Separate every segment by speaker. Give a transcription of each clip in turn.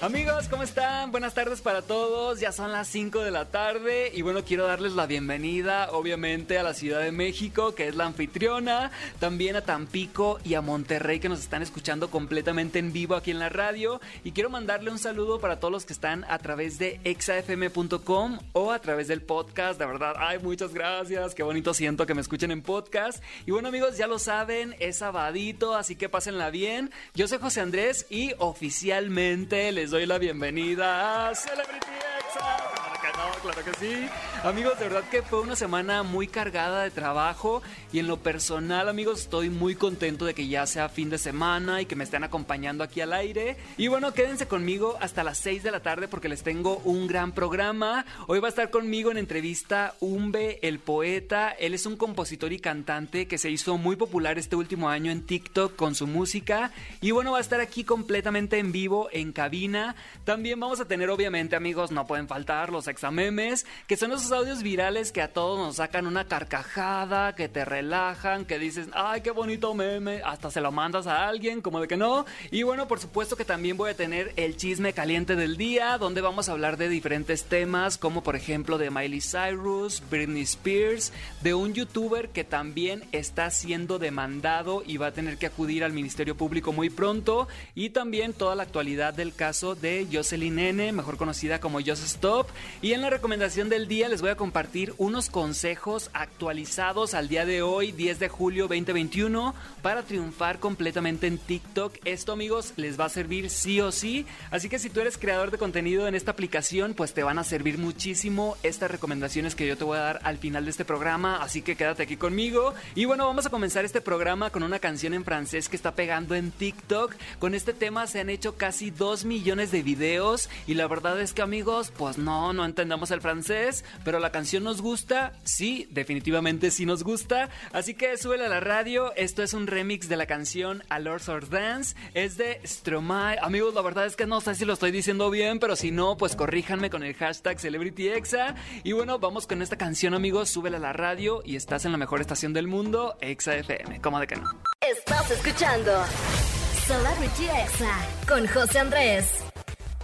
Speaker 1: Amigos, ¿cómo están? Buenas tardes para todos. Ya son las 5 de la tarde y bueno, quiero darles la bienvenida obviamente a la Ciudad de México, que es la anfitriona, también a Tampico y a Monterrey que nos están escuchando completamente en vivo aquí en la radio y quiero mandarle un saludo para todos los que están a través de exafm.com o a través del podcast. De verdad, ay, muchas gracias. Qué bonito siento que me escuchen en podcast. Y bueno, amigos, ya lo saben, es sabadito, así que pásenla bien. Yo soy José Andrés y oficialmente les doy la bienvenida a Celebrity Exa. Claro que sí. Amigos, de verdad que fue una semana muy cargada de trabajo y en lo personal, amigos, estoy muy contento de que ya sea fin de semana y que me estén acompañando aquí al aire. Y bueno, quédense conmigo hasta las 6 de la tarde porque les tengo un gran programa. Hoy va a estar conmigo en entrevista Umbe, el poeta. Él es un compositor y cantante que se hizo muy popular este último año en TikTok con su música. Y bueno, va a estar aquí completamente en vivo, en cabina. También vamos a tener, obviamente, amigos, no pueden faltar los examemes, que son esos audios virales que a todos nos sacan una carcajada, que te relajan, que dices, ay, qué bonito meme, hasta se lo mandas a alguien, como de que no. Y bueno, por supuesto que también voy a tener el chisme caliente del día, donde vamos a hablar de diferentes temas, como por ejemplo de Miley Cyrus, Britney Spears, de un youtuber que también está siendo demandado y va a tener que acudir al Ministerio Público muy pronto, y también toda la actualidad del caso de Jocelyn N, mejor conocida como Just Stop. Y en la recomendación del día les voy a compartir unos consejos actualizados al día de hoy, 10 de julio 2021, para triunfar completamente en TikTok. Esto amigos les va a servir sí o sí, así que si tú eres creador de contenido en esta aplicación, pues te van a servir muchísimo estas recomendaciones que yo te voy a dar al final de este programa, así que quédate aquí conmigo. Y bueno, vamos a comenzar este programa con una canción en francés que está pegando en TikTok. Con este tema se han hecho casi 2 millones de videos y la verdad es que amigos, pues no, no entendemos el francés, pero la canción nos gusta, sí, definitivamente sí nos gusta, así que súbele a la radio, esto es un remix de la canción A Lord's or Dance, es de Stromae, amigos, la verdad es que no sé si lo estoy diciendo bien, pero si no, pues corríjanme con el hashtag CelebrityExa, y bueno, vamos con esta canción amigos, súbele a la radio y estás en la mejor estación del mundo, Exa FM, ¿cómo de que no?
Speaker 2: Estás escuchando Celebrity Exa con José Andrés.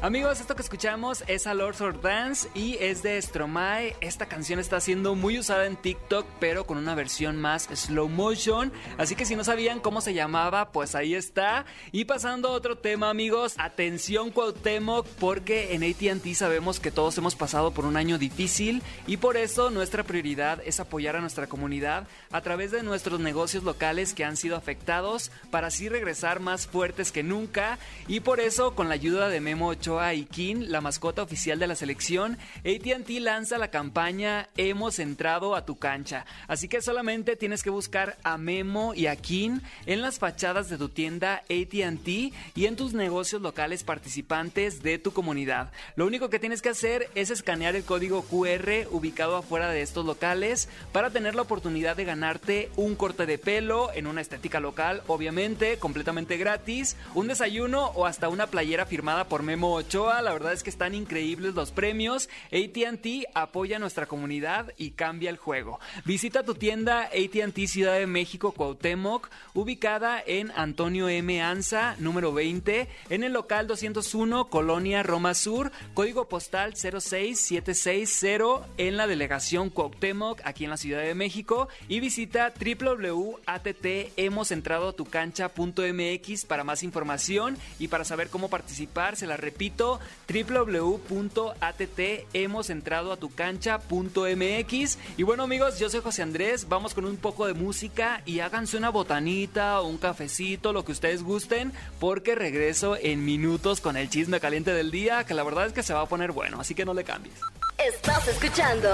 Speaker 1: Amigos, esto que escuchamos es A Lord's or Dance y es de Stromae. Esta canción está siendo muy usada en TikTok, pero con una versión más slow motion. Así que si no sabían cómo se llamaba, pues ahí está. Y pasando a otro tema, amigos, atención Cuauhtémoc, porque en AT&T sabemos que todos hemos pasado por un año difícil y por eso nuestra prioridad es apoyar a nuestra comunidad a través de nuestros negocios locales que han sido afectados para así regresar más fuertes que nunca. Y por eso, con la ayuda de Memo Ochoa y Kin, la mascota oficial de la selección, ATT lanza la campaña Hemos entrado a tu cancha. Así que solamente tienes que buscar a Memo y a Kin en las fachadas de tu tienda ATT y en tus negocios locales participantes de tu comunidad. Lo único que tienes que hacer es escanear el código QR ubicado afuera de estos locales para tener la oportunidad de ganarte un corte de pelo en una estética local, obviamente, completamente gratis, un desayuno o hasta una playera firmada por Memo Ochoa. La verdad es que están increíbles los premios. ATT apoya nuestra comunidad y cambia el juego. Visita tu tienda ATT Ciudad de México Cuauhtémoc, ubicada en Antonio M. Anza, número 20, en el local 201, Colonia Roma Sur, código postal 06760, en la delegación Cuauhtémoc, aquí en la Ciudad de México. Y visita www.att-hemos-entrado-a-tu-cancha.mx para más información y para saber cómo participar. Se la repito, www.att-hemos-entrado-a-tu-cancha.mx. Y bueno amigos, yo soy José Andrés, vamos con un poco de música y háganse una botanita o un cafecito, lo que ustedes gusten, porque regreso en minutos con el chisme caliente del día, que la verdad es que se va a poner bueno, así que no le cambies.
Speaker 2: Estás escuchando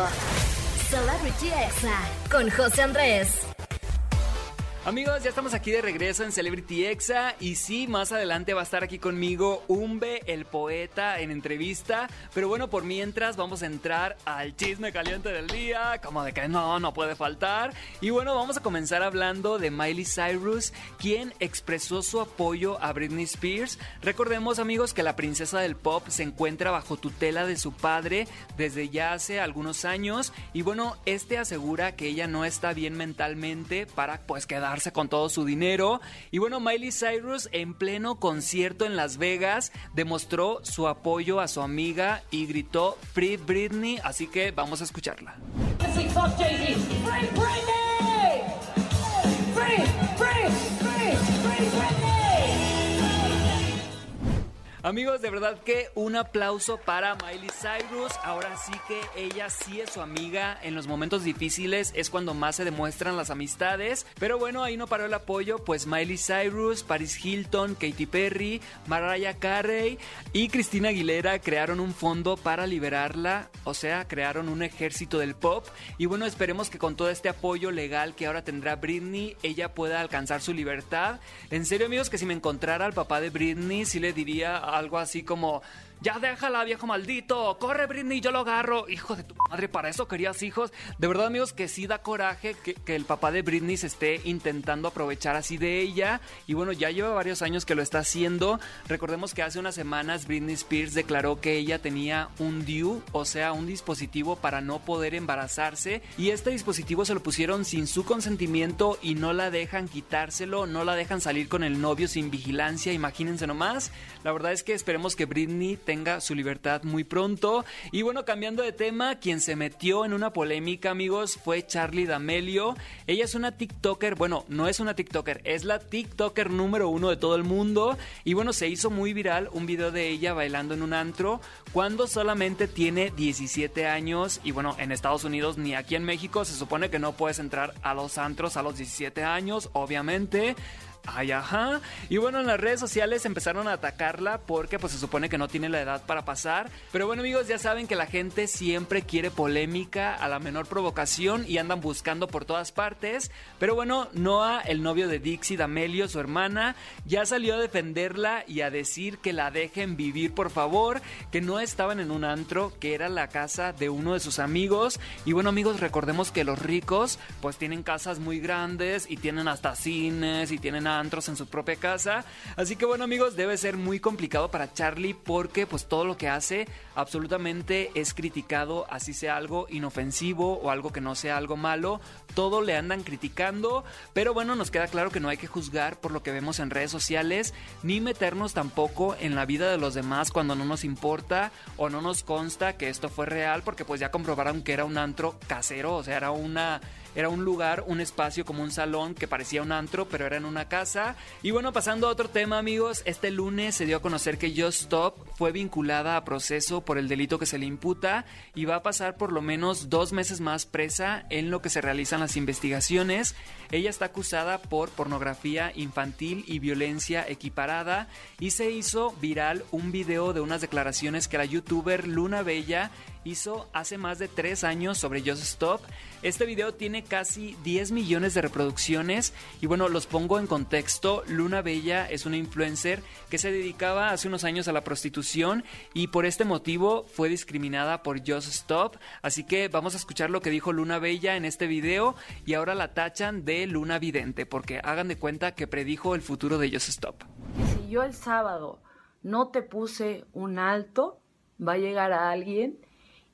Speaker 2: Celebrity Exa con José Andrés.
Speaker 1: Amigos, ya estamos aquí de regreso en Celebrity Exa y sí, más adelante va a estar aquí conmigo Umbe, el poeta, en entrevista. Pero bueno, por mientras vamos a entrar al chisme caliente del día, como de que no, no puede faltar. Y bueno, vamos a comenzar hablando de Miley Cyrus, quien expresó su apoyo a Britney Spears. Recordemos amigos que la princesa del pop se encuentra bajo tutela de su padre desde ya hace algunos años. Y bueno, este asegura que ella no está bien mentalmente para pues quedar con todo su dinero. Y bueno, Miley Cyrus en pleno concierto en Las Vegas demostró su apoyo a su amiga y gritó Free Britney, así que vamos a escucharla. Amigos, de verdad que un aplauso para Miley Cyrus. Ahora sí que ella sí es su amiga. En los momentos difíciles es cuando más se demuestran las amistades. Pero bueno, ahí no paró el apoyo. Pues Miley Cyrus, Paris Hilton, Katy Perry, Mariah Carey y Cristina Aguilera crearon un fondo para liberarla. O sea, crearon un ejército del pop. Y bueno, esperemos que con todo este apoyo legal que ahora tendrá Britney, ella pueda alcanzar su libertad. En serio, amigos, que si me encontrara al papá de Britney, sí le diría algo así como ya déjala, viejo maldito. Corre, Britney, yo lo agarro. Hijo de tu madre, para eso querías hijos. De verdad, amigos, que sí da coraje que, el papá de Britney se esté intentando aprovechar así de ella. Y bueno, ya lleva varios años que lo está haciendo. Recordemos que hace unas semanas Britney Spears declaró que ella tenía un DIU, o sea, un dispositivo para no poder embarazarse. Y este dispositivo se lo pusieron sin su consentimiento y no la dejan quitárselo, no la dejan salir con el novio sin vigilancia. Imagínense nomás. La verdad es que esperemos que Britney tenga su libertad muy pronto. Y bueno, cambiando de tema, quien se metió en una polémica, amigos, fue Charlie D'Amelio. Ella es una TikToker, bueno, no es una TikToker, es la TikToker número uno de todo el mundo. Y bueno, se hizo muy viral un video de ella bailando en un antro cuando solamente tiene 17 años. Y bueno, en Estados Unidos ni aquí en México se supone que no puedes entrar a los antros a los 17 años, obviamente. Ay, ajá. Y bueno, en las redes sociales empezaron a atacarla porque pues se supone que no tiene la edad para pasar. Pero bueno amigos, ya saben que la gente siempre quiere polémica a la menor provocación y andan buscando por todas partes. Pero bueno, Noah, el novio de Dixie D'Amelio, su hermana, ya salió a defenderla y a decir que la dejen vivir por favor, que no estaban en un antro, que era la casa de uno de sus amigos. Y bueno amigos, recordemos que los ricos pues tienen casas muy grandes y tienen hasta cines y tienen antros en su propia casa. Así que bueno amigos, debe ser muy complicado para Charlie porque pues todo lo que hace absolutamente es criticado, así sea algo inofensivo o algo que no sea algo malo, todo le andan criticando, pero bueno, nos queda claro que no hay que juzgar por lo que vemos en redes sociales, ni meternos tampoco en la vida de los demás cuando no nos importa o no nos consta que esto fue real, porque pues ya comprobaron que era un antro casero, o sea, era una era un lugar, un espacio como un salón que parecía un antro, pero era en una casa. Y bueno, pasando a otro tema, amigos, este lunes se dio a conocer que Just Stop fue vinculada a proceso por el delito que se le imputa y va a pasar por lo menos dos meses más presa en lo que se realizan las investigaciones. Ella está acusada por pornografía infantil y violencia equiparada y se hizo viral un video de unas declaraciones que la youtuber Luna Bella hizo hace más de tres años sobre Just Stop. Este video tiene casi 10 millones de reproducciones y bueno, los pongo en contexto. Luna Bella es una influencer que se dedicaba hace unos años a la prostitución y por este motivo fue discriminada por Just Stop. Así que vamos a escuchar lo que dijo Luna Bella en este video y ahora la tachan de Luna Vidente porque hagan de cuenta que predijo el futuro de Just Stop.
Speaker 3: Si yo el sábado no te puse un alto, va a llegar a alguien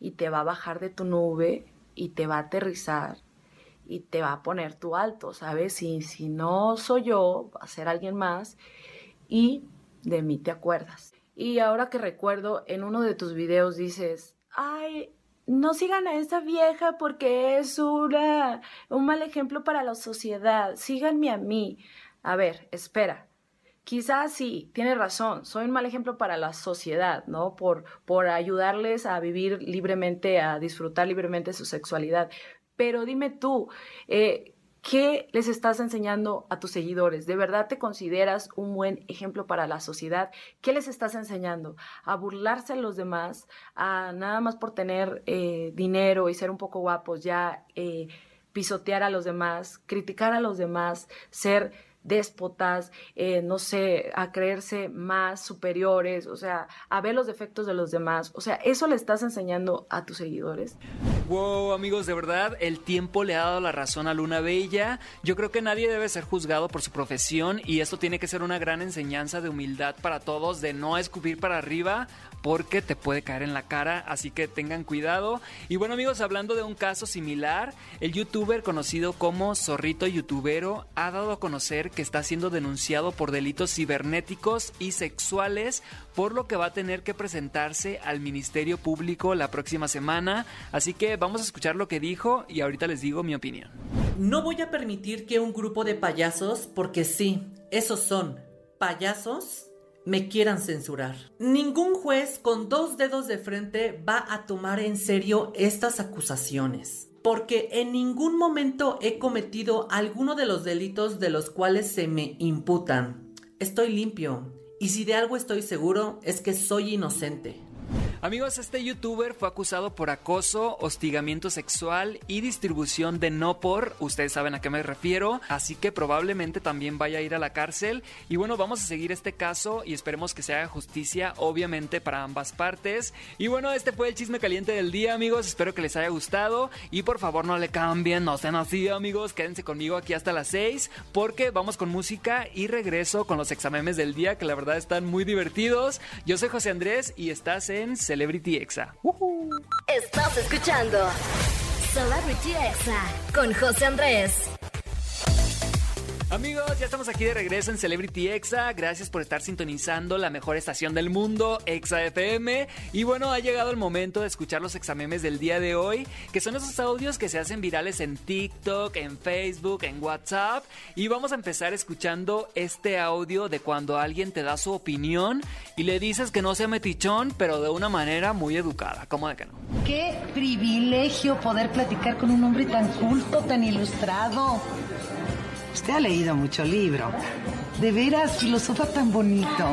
Speaker 3: y te va a bajar de tu nube y te va a aterrizar y te va a poner tu alto, ¿sabes? Y si no soy yo, va a ser alguien más y de mí te acuerdas. Y ahora que recuerdo, en uno de tus videos dices, ay, no sigan a esa vieja porque es una, un mal ejemplo para la sociedad, síganme a mí. A ver, espera, Quizás sí, tiene razón, soy un mal ejemplo para la sociedad, ¿no? Por, por ayudarles a vivir libremente, a disfrutar libremente su sexualidad. Pero dime tú, eh, ¿qué les estás enseñando a tus seguidores? ¿De verdad te consideras un buen ejemplo para la sociedad? ¿Qué les estás enseñando? ¿A burlarse a los demás? ¿A nada más por tener eh, dinero y ser un poco guapos ya... Eh, pisotear a los demás, criticar a los demás, ser déspotas, eh, no sé, a creerse más superiores, o sea, a ver los defectos de los demás. O sea, ¿eso le estás enseñando a tus seguidores?
Speaker 1: Wow, amigos, de verdad, el tiempo le ha dado la razón a Luna Bella. Yo creo que nadie debe ser juzgado por su profesión y esto tiene que ser una gran enseñanza de humildad para todos, de no escupir para arriba porque te puede caer en la cara, así que tengan cuidado. Y bueno amigos, hablando de un caso similar, el youtuber conocido como Zorrito Youtubero ha dado a conocer que está siendo denunciado por delitos cibernéticos y sexuales, por lo que va a tener que presentarse al Ministerio Público la próxima semana. Así que vamos a escuchar lo que dijo y ahorita les digo mi opinión.
Speaker 4: No voy a permitir que un grupo de payasos, porque sí, esos son payasos, me quieran censurar. Ningún juez con dos dedos de frente va a tomar en serio estas acusaciones, porque en ningún momento he cometido alguno de los delitos de los cuales se me imputan. Estoy limpio, y si de algo estoy seguro es que soy inocente.
Speaker 1: Amigos, este youtuber fue acusado por acoso, hostigamiento sexual y distribución de no por, ustedes saben a qué me refiero, así que probablemente también vaya a ir a la cárcel. Y bueno, vamos a seguir este caso y esperemos que se haga justicia, obviamente, para ambas partes. Y bueno, este fue el chisme caliente del día, amigos. Espero que les haya gustado y por favor no le cambien, no sean así, amigos. Quédense conmigo aquí hasta las 6 porque vamos con música y regreso con los examemes del día que la verdad están muy divertidos. Yo soy José Andrés y estás en Celebrity Exa.
Speaker 2: Estás escuchando Celebrity Exa con José Andrés.
Speaker 1: Amigos, ya estamos aquí de regreso en Celebrity Exa. Gracias por estar sintonizando la mejor estación del mundo, Exa FM. Y bueno, ha llegado el momento de escuchar los examemes del día de hoy, que son esos audios que se hacen virales en TikTok, en Facebook, en WhatsApp. Y vamos a empezar escuchando este audio de cuando alguien te da su opinión y le dices que no sea metichón, pero de una manera muy educada. ¿Cómo de que no?
Speaker 5: Qué privilegio poder platicar con un hombre tan culto, tan ilustrado. Usted ha leído mucho libro. De veras, filosofa tan bonito.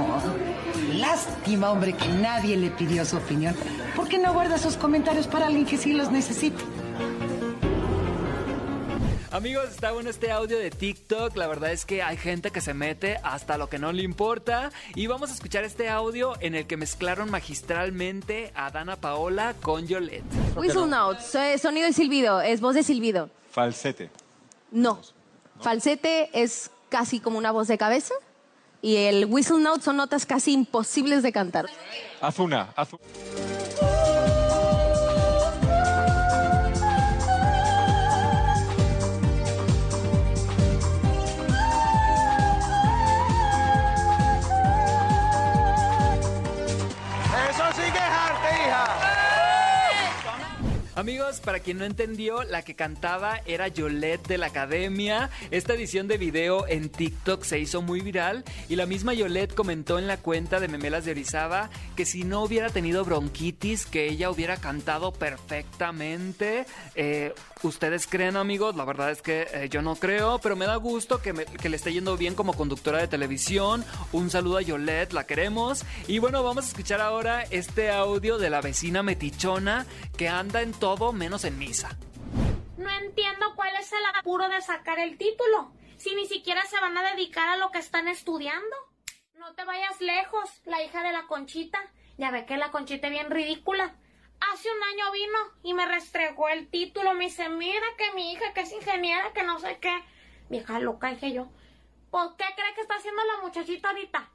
Speaker 5: Lástima, hombre, que nadie le pidió su opinión. ¿Por qué no guarda sus comentarios para alguien que sí los necesite?
Speaker 1: Amigos, está bueno este audio de TikTok. La verdad es que hay gente que se mete hasta lo que no le importa. Y vamos a escuchar este audio en el que mezclaron magistralmente a Dana Paola con Yolette.
Speaker 6: Whistle notes, sonido de silbido, es voz de silbido.
Speaker 7: Falsete.
Speaker 6: No. Falsete es casi como una voz de cabeza y el whistle note son notas casi imposibles de cantar.
Speaker 7: Haz una.
Speaker 1: Amigos, para quien no entendió, la que cantaba era Yolette de la Academia. Esta edición de video en TikTok se hizo muy viral y la misma Yolette comentó en la cuenta de Memelas de Orizaba que si no hubiera tenido bronquitis, que ella hubiera cantado perfectamente. Eh, ¿Ustedes creen, amigos? La verdad es que eh, yo no creo, pero me da gusto que, que le esté yendo bien como conductora de televisión. Un saludo a Yolette, la queremos. Y bueno, vamos a escuchar ahora este audio de la vecina metichona que anda en todo menos en misa.
Speaker 8: No entiendo cuál es el apuro de sacar el título, si ni siquiera se van a dedicar a lo que están estudiando. No te vayas lejos, la hija de la Conchita. Ya ve que la Conchita es bien ridícula. Hace un año vino y me restregó el título. Me dice, mira que mi hija que es ingeniera, que no sé qué. Vieja loca, dije yo. ¿Por qué cree que está haciendo la muchachita ahorita?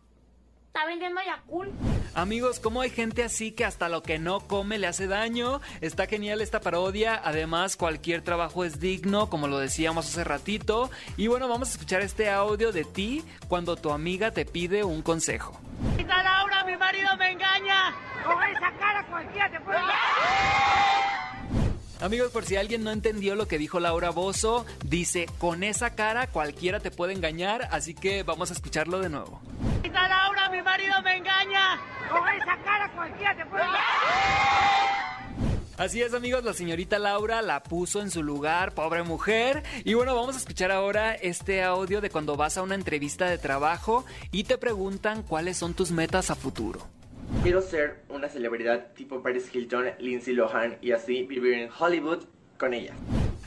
Speaker 8: Está vendiendo Yakult.
Speaker 1: Amigos, ¿cómo hay gente así que hasta lo que no come le hace daño? Está genial esta parodia. Además, cualquier trabajo es digno, como lo decíamos hace ratito. Y bueno, vamos a escuchar este audio de ti cuando tu amiga te pide un consejo.
Speaker 9: Laura, mi marido me engaña. Con esa cara cualquiera te puede
Speaker 1: Amigos, por si alguien no entendió lo que dijo Laura Bozo, dice, con esa cara cualquiera te puede engañar, así que vamos a escucharlo de nuevo.
Speaker 9: Laura, mi marido me engaña. Con esa cara cualquiera te puede
Speaker 1: Así es amigos, la señorita Laura la puso en su lugar, pobre mujer. Y bueno, vamos a escuchar ahora este audio de cuando vas a una entrevista de trabajo y te preguntan cuáles son tus metas a futuro.
Speaker 10: Quiero ser una celebridad tipo Paris Hilton, Lindsay Lohan y así vivir en Hollywood con ella.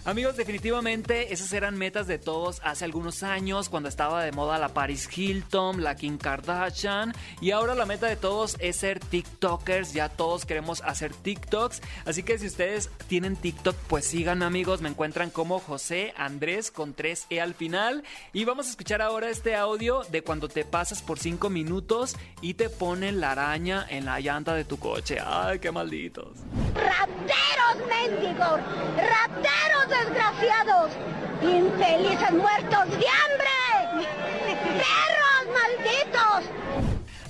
Speaker 1: Amigos, definitivamente esas eran metas de todos hace algunos años cuando estaba de moda la Paris Hilton, la Kim Kardashian y ahora la meta de todos es ser TikTokers, ya todos queremos hacer TikToks, así que si ustedes tienen TikTok pues síganme amigos, me encuentran como José Andrés con 3E al final y vamos a escuchar ahora este audio de cuando te pasas por 5 minutos y te ponen la araña en la llanta de tu coche, ay qué malditos.
Speaker 11: ¡Rateros mendigos! ¡Rateros desgraciados! ¡Infelices muertos de hambre! ¡Perros malditos!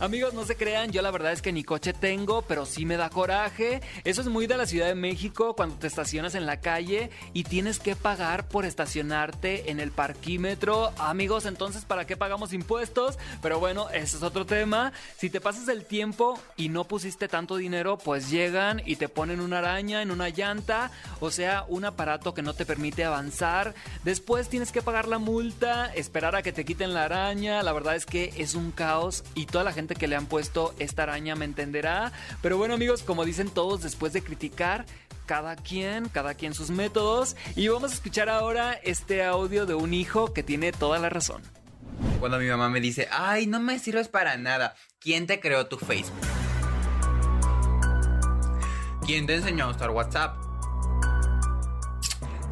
Speaker 1: Amigos, no se crean, yo la verdad es que ni coche tengo, pero sí me da coraje. Eso es muy de la Ciudad de México cuando te estacionas en la calle y tienes que pagar por estacionarte en el parquímetro. Amigos, entonces, ¿para qué pagamos impuestos? Pero bueno, ese es otro tema. Si te pasas el tiempo y no pusiste tanto dinero, pues llegan y te ponen una araña en una llanta, o sea, un aparato que no te permite avanzar. Después tienes que pagar la multa, esperar a que te quiten la araña. La verdad es que es un caos y toda la gente que le han puesto esta araña me entenderá. Pero bueno amigos, como dicen todos después de criticar, cada quien, cada quien sus métodos. Y vamos a escuchar ahora este audio de un hijo que tiene toda la razón.
Speaker 12: Cuando mi mamá me dice, ay, no me sirves para nada, ¿quién te creó tu Facebook? ¿Quién te enseñó a usar WhatsApp?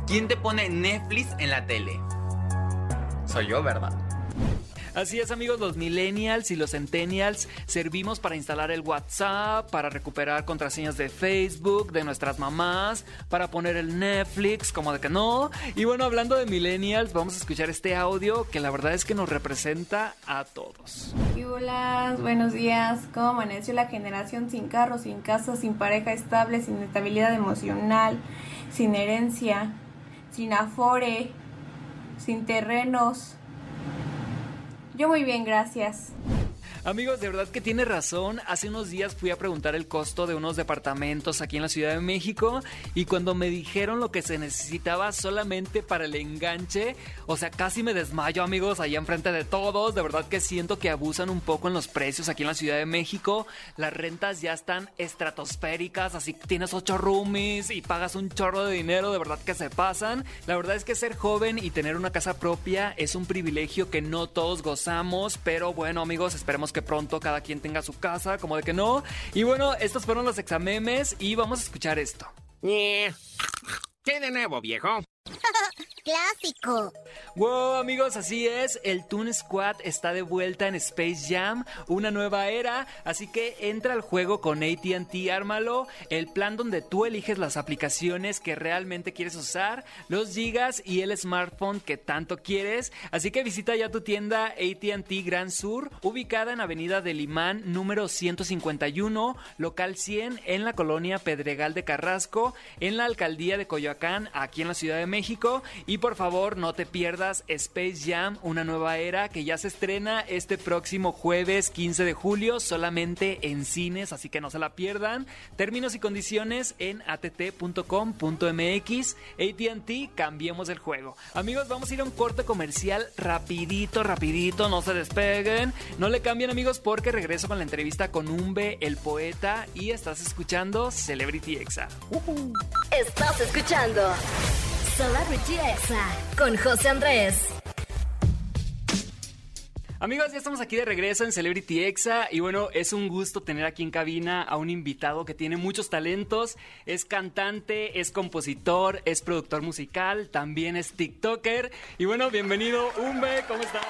Speaker 12: ¿Quién te pone Netflix en la tele? Soy yo, ¿verdad?
Speaker 1: Así es amigos, los millennials y los centennials servimos para instalar el WhatsApp, para recuperar contraseñas de Facebook, de nuestras mamás, para poner el Netflix, como de que no. Y bueno, hablando de millennials, vamos a escuchar este audio que la verdad es que nos representa a todos.
Speaker 13: Hola, buenos días. ¿Cómo amaneció la generación sin carro, sin casa, sin pareja estable, sin estabilidad emocional, sin herencia, sin afore, sin terrenos? Yo muy bien, gracias.
Speaker 1: Amigos, de verdad que tiene razón. Hace unos días fui a preguntar el costo de unos departamentos aquí en la Ciudad de México y cuando me dijeron lo que se necesitaba solamente para el enganche, o sea, casi me desmayo, amigos, allá enfrente de todos. De verdad que siento que abusan un poco en los precios aquí en la Ciudad de México. Las rentas ya están estratosféricas, así que tienes ocho roomies y pagas un chorro de dinero, de verdad que se pasan. La verdad es que ser joven y tener una casa propia es un privilegio que no todos gozamos, pero bueno, amigos, esperemos que pronto cada quien tenga su casa, como de que no. Y bueno, estos fueron los examemes y vamos a escuchar esto.
Speaker 14: ¿Qué de nuevo, viejo?
Speaker 11: Clásico.
Speaker 1: Wow, amigos, así es. El Toon Squad está de vuelta en Space Jam, una nueva era. Así que entra al juego con ATT, ármalo. El plan donde tú eliges las aplicaciones que realmente quieres usar, los gigas y el smartphone que tanto quieres. Así que visita ya tu tienda ATT Gran Sur, ubicada en Avenida del Imán, número 151, local 100, en la colonia Pedregal de Carrasco, en la alcaldía de Coyoacán, aquí en la Ciudad de México. Y por favor, no te pierdas Space Jam, una nueva era que ya se estrena este próximo jueves 15 de julio, solamente en cines, así que no se la pierdan. Términos y condiciones en att.com.mx. ATT, cambiemos el juego. Amigos, vamos a ir a un corte comercial rapidito, rapidito, no se despeguen. No le cambien amigos porque regreso con la entrevista con Umbe, el poeta, y estás escuchando Celebrity Exa.
Speaker 2: Estás escuchando Celebrity Exa con José Andrés.
Speaker 1: Amigos, ya estamos aquí de regreso en Celebrity Exa y bueno, es un gusto tener aquí en cabina a un invitado que tiene muchos talentos, es cantante, es compositor, es productor musical, también es TikToker y bueno, bienvenido Umbe, ¿cómo estás?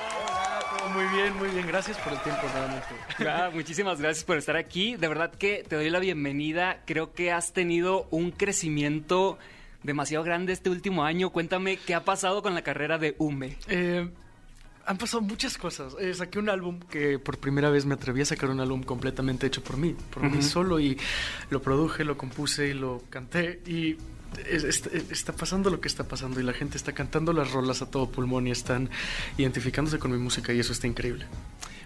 Speaker 15: Muy bien, muy bien, gracias por el tiempo nuevamente.
Speaker 1: Ah, muchísimas gracias por estar aquí, de verdad que te doy la bienvenida, creo que has tenido un crecimiento demasiado grande este último año, cuéntame qué ha pasado con la carrera de Umbe.
Speaker 15: Eh, han pasado muchas cosas. Eh, saqué un álbum que por primera vez me atreví a sacar un álbum completamente hecho por mí, por mí solo y lo produje, lo compuse y lo canté y es- es- está pasando lo que está pasando y la gente está cantando las rolas a todo pulmón y están identificándose con mi música y eso está increíble.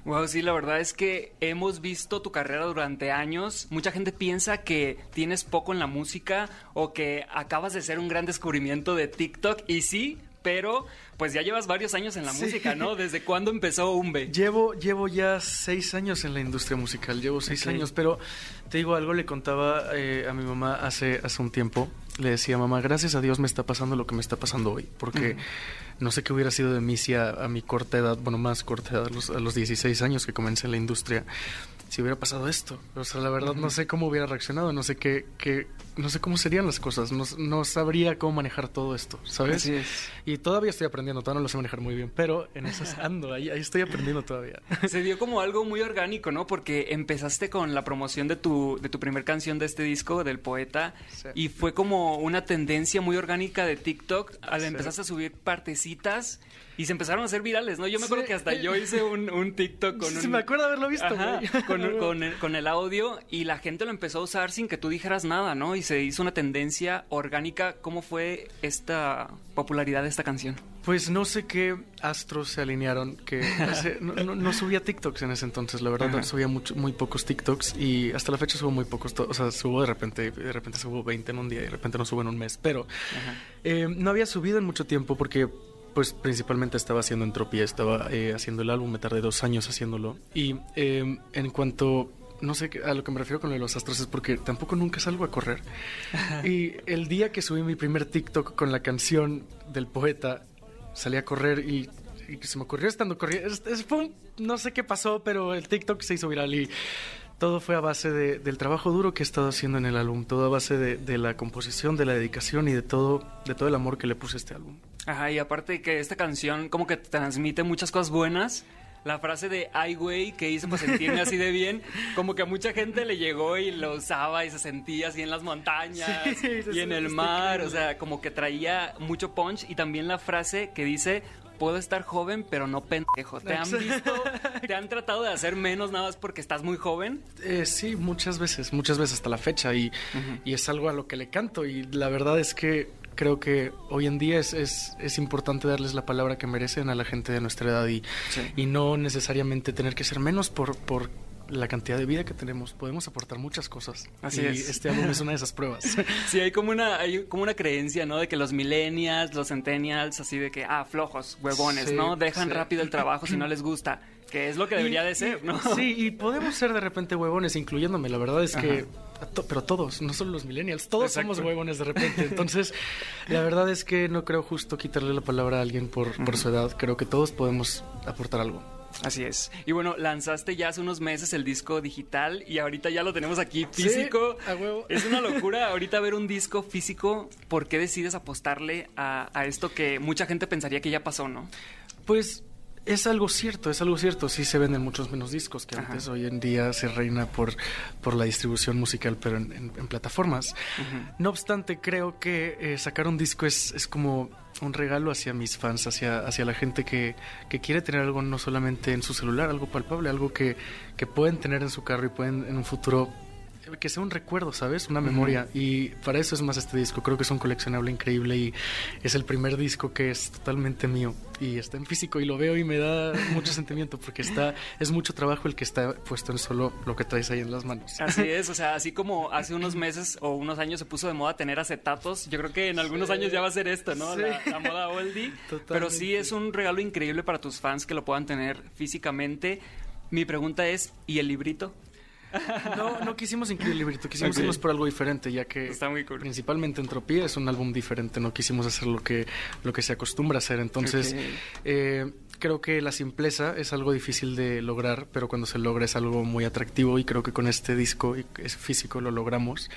Speaker 1: Wow, sí, la verdad es que hemos visto tu carrera durante años. Mucha gente piensa que tienes poco en la música o que acabas de ser un gran descubrimiento de TikTok y sí, pero pues ya llevas varios años en la
Speaker 15: Sí.
Speaker 1: música, ¿no? ¿Desde cuándo empezó Umbe?
Speaker 15: Llevo, llevo ya seis años en la industria musical, llevo seis años, pero te digo algo, le contaba eh, a mi mamá hace, hace un tiempo le decía, mamá, gracias a Dios me está pasando lo que me está pasando hoy, porque no sé qué hubiera sido de mí si a, a mi corta edad, bueno, más corta edad, a los, a los 16 años que comencé en la industria, si hubiera pasado esto. O sea, la verdad no sé cómo hubiera reaccionado, no sé qué, qué no sé cómo serían las cosas, no, no sabría cómo manejar todo esto, ¿sabes?
Speaker 1: Así es.
Speaker 15: Y todavía estoy aprendiendo, todavía no lo sé manejar muy bien, pero en esas ando, ahí, ahí estoy aprendiendo todavía.
Speaker 1: Se dio como algo muy orgánico, ¿no? Porque empezaste con la promoción de tu, de tu primer canción de este disco, del poeta,
Speaker 15: Sí.
Speaker 1: y fue como una tendencia muy orgánica de TikTok. Al
Speaker 15: Sí.
Speaker 1: empezaste a subir partecitas y se empezaron a hacer virales, ¿no? Yo me acuerdo que hasta yo hice un, un TikTok con
Speaker 15: Sí,
Speaker 1: un...
Speaker 15: me acuerdo haberlo visto,
Speaker 1: Ajá, con, con el, con el audio y la gente lo empezó a usar sin que tú dijeras nada, ¿no? Y se hizo una tendencia orgánica. ¿Cómo fue esta popularidad de esta canción?
Speaker 15: Pues no sé qué astros se alinearon, que no, no- no subía TikToks en ese entonces, la verdad,
Speaker 1: Ajá.
Speaker 15: subía mucho, muy pocos TikToks y hasta la fecha subo muy pocos, o sea, subo de repente, de repente subo 20 en un día y de repente no subo en un mes, pero eh, no había subido en mucho tiempo porque pues principalmente estaba haciendo entropía, estaba eh, haciendo el álbum, me tardé dos años haciéndolo y eh, en cuanto... No sé qué- a lo que me refiero con lo de los astros es porque tampoco nunca salgo a correr. Y el día que subí mi primer TikTok con la canción del poeta, salí a correr y, y se me ocurrió estando corriendo. Es, es- fue un- no sé qué pasó, pero el TikTok se hizo viral y todo fue a base de- del trabajo duro que he estado haciendo en el álbum, todo a base de, de la composición, de la dedicación y de todo, de todo el amor que le puse a este álbum.
Speaker 1: Ajá, y aparte que esta canción como que transmite muchas cosas buenas. La frase de ay güey que hice para sentirme así de bien, como que a mucha gente le llegó y lo usaba y se sentía así en las montañas
Speaker 15: Sí,
Speaker 1: y en el mar,
Speaker 15: increíble.
Speaker 1: o sea, como que traía mucho punch y también la frase que dice puedo estar joven pero no pendejo. ¿Te han visto? ¿Te han tratado de hacer menos nada más porque estás muy joven?
Speaker 15: Eh, sí, muchas veces, muchas veces hasta la fecha y, y es algo a lo que le canto y la verdad es que creo que hoy en día es, es, es importante darles la palabra que merecen a la gente de nuestra edad y, y no necesariamente tener que ser menos por, por la cantidad de vida que tenemos. Podemos aportar muchas cosas.
Speaker 1: Así
Speaker 15: y
Speaker 1: es.
Speaker 15: este álbum es una de esas pruebas.
Speaker 1: Sí, hay como una, hay como una creencia, ¿no? De que los millennials, los centennials, así de que, ah, flojos, huevones,
Speaker 15: Sí,
Speaker 1: ¿no? Dejan
Speaker 15: sí.
Speaker 1: rápido el trabajo si no les gusta, que es lo que debería
Speaker 15: Y-
Speaker 1: de ser, ¿no?
Speaker 15: Sí, y podemos ser de repente huevones, incluyéndome. La verdad es que, to- pero todos, no solo los millennials, todos
Speaker 1: Exacto.
Speaker 15: somos huevones de repente. Entonces, la verdad es que no creo justo quitarle la palabra a alguien por, por su edad. Creo que todos podemos aportar algo.
Speaker 1: Así es. Y bueno, lanzaste ya hace unos meses el disco digital y ahorita ya lo tenemos aquí
Speaker 15: Sí,
Speaker 1: físico.
Speaker 15: a huevo.
Speaker 1: Es una locura ahorita ver un disco físico. ¿Por qué decides apostarle a, a esto que mucha gente pensaría que ya pasó, no?
Speaker 15: Pues es algo cierto, es algo cierto. Sí se venden muchos menos discos que antes. Hoy en día se reina por, por la distribución musical, pero en, en- en plataformas. No obstante, creo que eh, sacar un disco es, es como un regalo hacia mis fans, hacia, hacia la gente que, que quiere tener algo no solamente en su celular, algo palpable, algo que, que pueden tener en su carro y pueden en un futuro que sea un recuerdo, ¿sabes? Una memoria. Y para eso es más este disco. Creo que es un coleccionable increíble y es el primer disco que es totalmente mío. Y está en físico y lo veo y me da mucho sentimiento porque está es mucho trabajo el que está puesto en solo lo que traes ahí en las manos.
Speaker 1: Así es, o sea, así como hace unos meses o unos años se puso de moda tener acetatos, yo creo que en algunos
Speaker 15: Sí.
Speaker 1: años ya va a ser esto, ¿no?
Speaker 15: Sí.
Speaker 1: La, la moda oldie. Pero sí es un regalo increíble para tus fans que lo puedan tener físicamente. Mi pregunta es, ¿y el librito?
Speaker 15: No, no quisimos incluir el librito, quisimos
Speaker 1: Ok.
Speaker 15: irnos por algo diferente, ya que
Speaker 1: Está muy cool.
Speaker 15: principalmente Entropía es un álbum diferente, no quisimos hacer lo que, lo que se acostumbra a hacer. Entonces, eh, creo que la simpleza es algo difícil de lograr, pero cuando se logra es algo muy atractivo y creo que con este disco es físico lo logramos.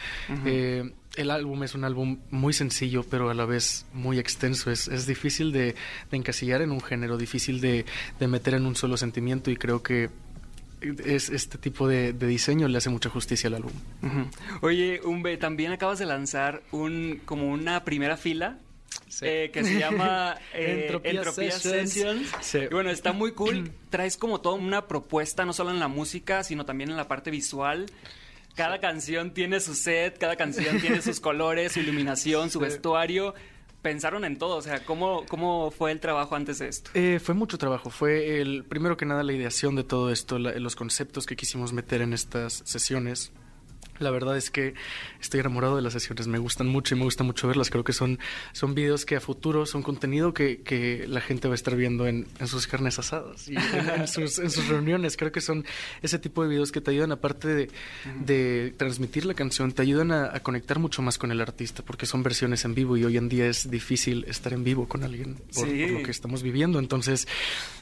Speaker 15: Eh, el álbum es un álbum muy sencillo, pero a la vez muy extenso. Es, es difícil de, de encasillar en un género, difícil de, de meter en un solo sentimiento y creo que es, este tipo de, de diseño le hace mucha justicia al álbum.
Speaker 1: Oye, Umbe, también acabas de lanzar un como una primera fila eh, que se llama eh,
Speaker 15: Entropía
Speaker 1: Entropía
Speaker 15: Sessions.
Speaker 1: Sessions.
Speaker 15: Sí.
Speaker 1: Y bueno, está muy cool. Traes como toda una propuesta, no solo en la música, sino también en la parte visual. Cada canción tiene su set, cada canción tiene sus colores, su iluminación, su
Speaker 15: Sí.
Speaker 1: vestuario. Pensaron en todo, o sea, ¿cómo, cómo fue el trabajo antes de esto?
Speaker 15: Eh, fue mucho trabajo. Fue el primero que nada la ideación de todo esto, los conceptos que quisimos meter en estas sesiones. La verdad es que estoy enamorado de las sesiones, me gustan mucho y me gusta mucho verlas. Creo que son, son videos que a futuro son contenido que, que la gente va a estar viendo en, en sus carnes asadas y en, en sus, en sus reuniones. Creo que son ese tipo de videos que te ayudan, aparte de, de transmitir la canción, te ayudan a, a conectar mucho más con el artista, porque son versiones en vivo y hoy en día es difícil estar en vivo con alguien por,
Speaker 1: Sí.
Speaker 15: por lo que estamos viviendo. Entonces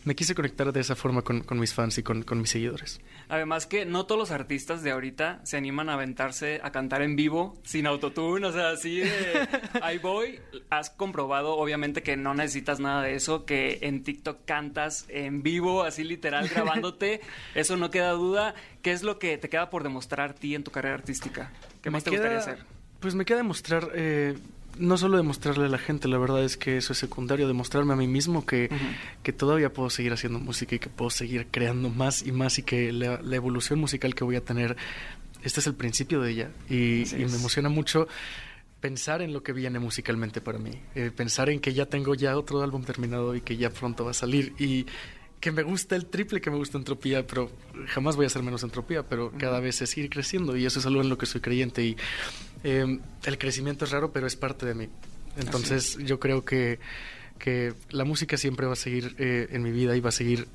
Speaker 15: me quise conectar de esa forma con, con mis fans y con, con mis seguidores.
Speaker 1: Además que no todos los artistas de ahorita se animan a aventarse a cantar en vivo sin autotune, o sea, así de ahí voy. Has comprobado obviamente que no necesitas nada de eso, que en TikTok cantas en vivo, así literal grabándote, eso no queda duda. ¿Qué es lo que te queda por demostrar ti en tu carrera artística? ¿Qué
Speaker 15: Me
Speaker 1: más te
Speaker 15: queda-
Speaker 1: gustaría hacer?
Speaker 15: Pues me queda demostrar, eh, no solo demostrarle a la gente, la verdad es que eso es secundario, demostrarme a mí mismo que, que todavía puedo seguir haciendo música y que puedo seguir creando más y más y que la, la evolución musical que voy a tener, este es el principio de ella. Y, me emociona mucho pensar en lo que viene musicalmente para mí, eh, pensar en que ya tengo ya otro álbum terminado y que ya pronto va a salir. Y que me gusta el triple que me gusta Entropía, pero jamás voy a ser menos Entropía, pero cada vez es ir creciendo. Y eso es algo en lo que soy creyente. Y eh, el crecimiento es raro, pero es parte de mí. Entonces yo creo que, que la música siempre va a seguir eh, en mi vida y va a seguir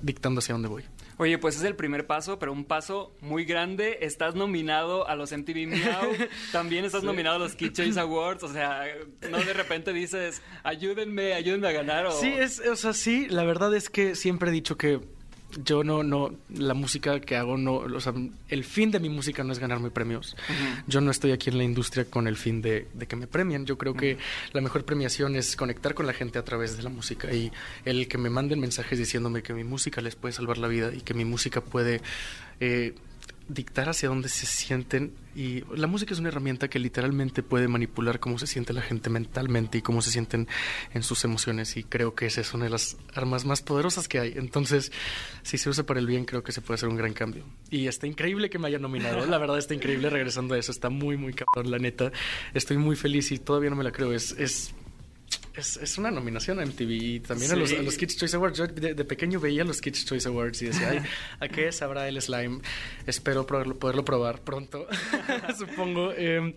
Speaker 15: dictando hacia dónde voy.
Speaker 1: Oye, pues es el primer paso, pero un paso muy grande. Estás nominado a los MTV Meow, también estás
Speaker 15: Sí.
Speaker 1: nominado a los Kid Choice Awards, o sea, no de repente dices, ayúdenme, ayúdenme a ganar o...
Speaker 15: Sí, es, o sea, sí, la verdad es que siempre he dicho que yo no, no, la música que hago no, o sea, el fin de mi música no es ganarme premios. Yo no estoy aquí en la industria con el fin de, de que me premien. Yo creo que la mejor premiación es conectar con la gente a través de la música y el que me manden mensajes diciéndome que mi música les puede salvar la vida y que mi música puede eh, dictar hacia dónde se sienten. Y la música es una herramienta que literalmente puede manipular cómo se siente la gente mentalmente y cómo se sienten en sus emociones. Y creo que esa es una de las armas más poderosas que hay. Entonces, si se usa para el bien, creo que se puede hacer un gran cambio. Y está increíble que me hayan nominado. La verdad está increíble regresando a eso. Está muy, muy cabrón, la neta. Estoy muy feliz y todavía no me la creo. Es... es es, es una nominación a MTV y también a, los, a los Kids Choice Awards. Yo de, de pequeño veía los Kids Choice Awards y decía, ay, ¿a qué sabrá el slime? Espero probarlo- poderlo probar pronto, supongo. Eh,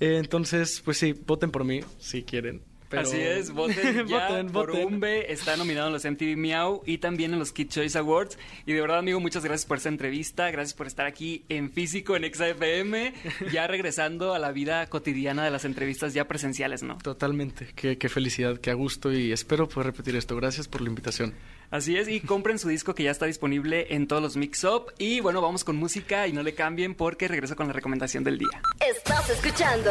Speaker 15: eh, entonces, pues sí, voten por mí si quieren. Pero-
Speaker 1: Así es, voten ya
Speaker 15: Voten,
Speaker 1: por
Speaker 15: voten.
Speaker 1: Umbe, está nominado en los MTV Meow y también en los Kid Choice Awards. Y de verdad, amigo, muchas gracias por esta entrevista, gracias por estar aquí en físico en XFM, ya regresando a la vida cotidiana de las entrevistas ya presenciales, ¿no?
Speaker 15: Totalmente, qué, qué felicidad, qué a gusto y espero poder repetir esto. Gracias por la invitación.
Speaker 1: Así es, y compren su disco que ya está disponible en todos los mix-up. Y bueno, vamos con música y no le cambien porque regreso con la recomendación del día.
Speaker 2: Estás escuchando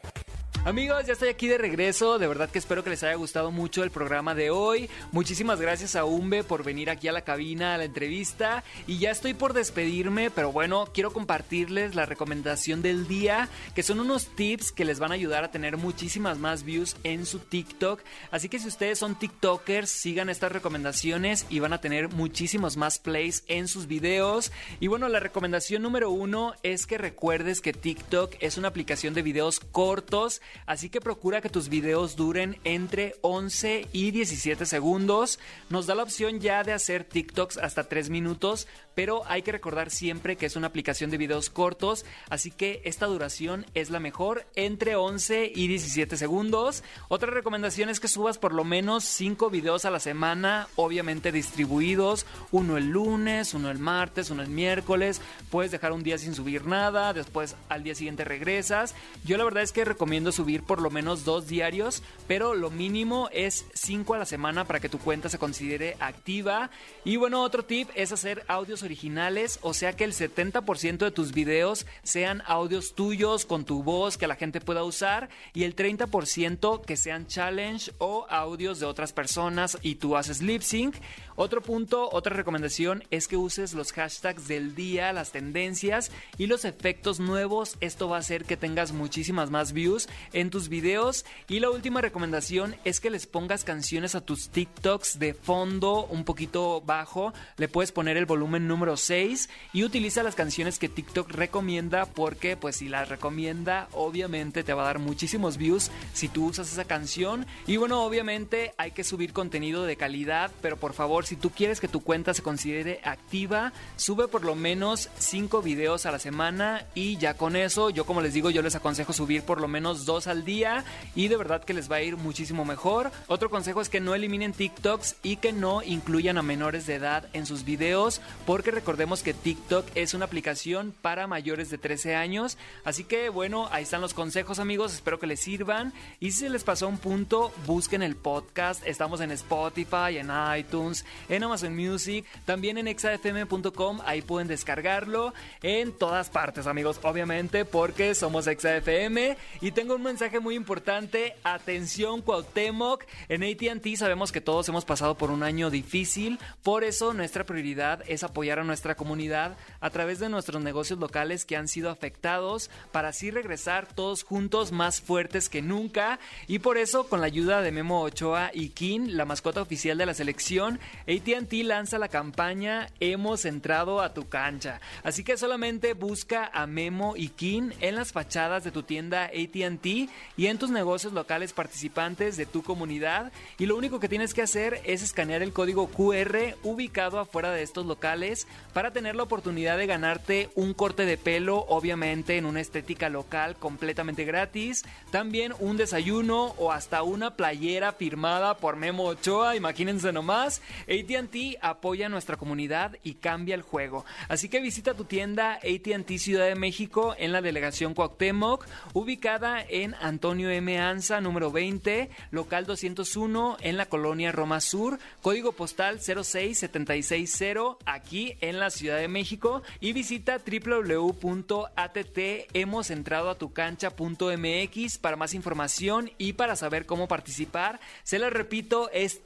Speaker 1: Amigos, ya estoy aquí de regreso. De verdad que espero que les haya gustado mucho el programa de hoy. Muchísimas gracias a Umbe por venir aquí a la cabina a la entrevista. Y ya estoy por despedirme, pero bueno, quiero compartirles la recomendación del día, que son unos tips que les van a ayudar a tener muchísimas más views en su TikTok. Así que si ustedes son TikTokers, sigan estas recomendaciones y van a tener muchísimos más plays en sus videos. Y bueno, la recomendación número uno es que recuerdes que TikTok es una aplicación de videos cortos, así que procura que tus videos duren entre 11 y 17 segundos. Nos da la opción ya de hacer TikToks hasta 3 minutos, pero hay que recordar siempre que es una aplicación de videos cortos, así que esta duración es la mejor entre 11 y 17 segundos. Otra recomendación es que subas por lo menos 5 videos a la semana, obviamente distribuidos, uno el lunes, uno el martes, uno el miércoles, puedes dejar un día sin subir nada, después al día siguiente regresas. Yo la verdad es que recomiendo subir por lo menos dos diarios, pero lo mínimo es 5 a la semana para que tu cuenta se considere activa. Y bueno, otro tip es hacer audios originales, o sea que el 70% de tus videos sean audios tuyos con tu voz que la gente pueda usar y el 30% que sean challenge o audios de otras personas y tú haces lip sync. Otro punto, otra recomendación es que uses los hashtags del día, las tendencias y los efectos nuevos. Esto va a hacer que tengas muchísimas más views en tus videos. Y la última recomendación es que les pongas canciones a tus TikToks de fondo un poquito bajo. Le puedes poner el volumen número 6 y utiliza las canciones que TikTok recomienda porque pues si las recomienda obviamente te va a dar muchísimos views si tú usas esa canción y bueno obviamente hay que subir contenido de calidad pero por favor si tú quieres que tu cuenta se considere activa sube por lo menos 5 videos a la semana y ya con eso yo como les digo yo les aconsejo subir por lo menos 2 al día y de verdad que les va a ir muchísimo mejor otro consejo es que no eliminen TikToks y que no incluyan a menores de edad en sus videos porque recordemos que TikTok es una aplicación para mayores de 13 años. Así que bueno, ahí están los consejos amigos, espero que les sirvan. Y si se les pasó un punto, busquen el podcast. Estamos en Spotify, en iTunes, en Amazon Music, también en exafm.com, ahí pueden descargarlo en todas partes amigos, obviamente porque somos exafm. Y tengo un mensaje muy importante, atención Cuauhtémoc, en ATT sabemos que todos hemos pasado por un año difícil, por eso nuestra prioridad es apoyar a nuestra comunidad a través de nuestros negocios locales que han sido afectados para así regresar todos juntos más fuertes que nunca y por eso con la ayuda de Memo Ochoa y Kin, la mascota oficial de la selección, ATT lanza la campaña Hemos entrado a tu cancha. Así que solamente busca a Memo y Kin en las fachadas de tu tienda ATT y en tus negocios locales participantes de tu comunidad y lo único que tienes que hacer es escanear el código QR ubicado afuera de estos locales para tener la oportunidad de ganarte un corte de pelo, obviamente en una estética local completamente gratis, también un desayuno o hasta una playera firmada por Memo Ochoa, imagínense nomás. ATT apoya nuestra comunidad y cambia el juego. Así que visita tu tienda ATT Ciudad de México en la delegación Cuauhtémoc, ubicada en Antonio M. Anza, número 20, local 201 en la colonia Roma Sur, código postal 06760 aquí en la Ciudad de México y visita www.atthemosentradoatucancha.mx para más información y para saber cómo participar. Se les repito, es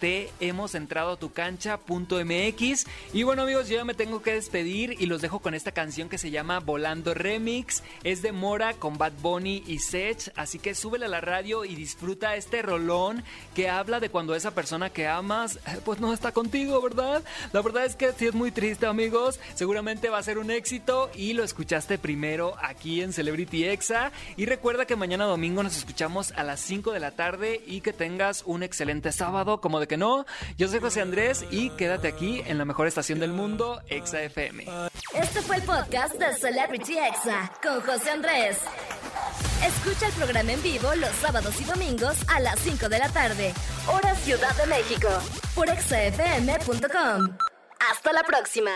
Speaker 1: www.atthemosentradoatucancha.mx y bueno amigos, yo ya me tengo que despedir y los dejo con esta canción que se llama Volando Remix. Es de Mora con Bad Bunny y Sech, así que súbele a la radio y disfruta este rolón que habla de cuando esa persona que amas pues no está contigo, ¿verdad? La verdad es que sí es muy triste, amigos. Seguramente va a ser un éxito y lo escuchaste primero aquí en Celebrity Exa. Y recuerda que mañana domingo nos escuchamos a las 5 de la tarde y que tengas un excelente sábado, como que no. Yo soy José Andrés y quédate aquí en la mejor estación del mundo, Exa FM.
Speaker 2: Este fue el podcast de Celebrity Exa con José Andrés. Escucha el programa en vivo los sábados y domingos a las 5 de la tarde, hora Ciudad de México, por exafm.com. Hasta la próxima.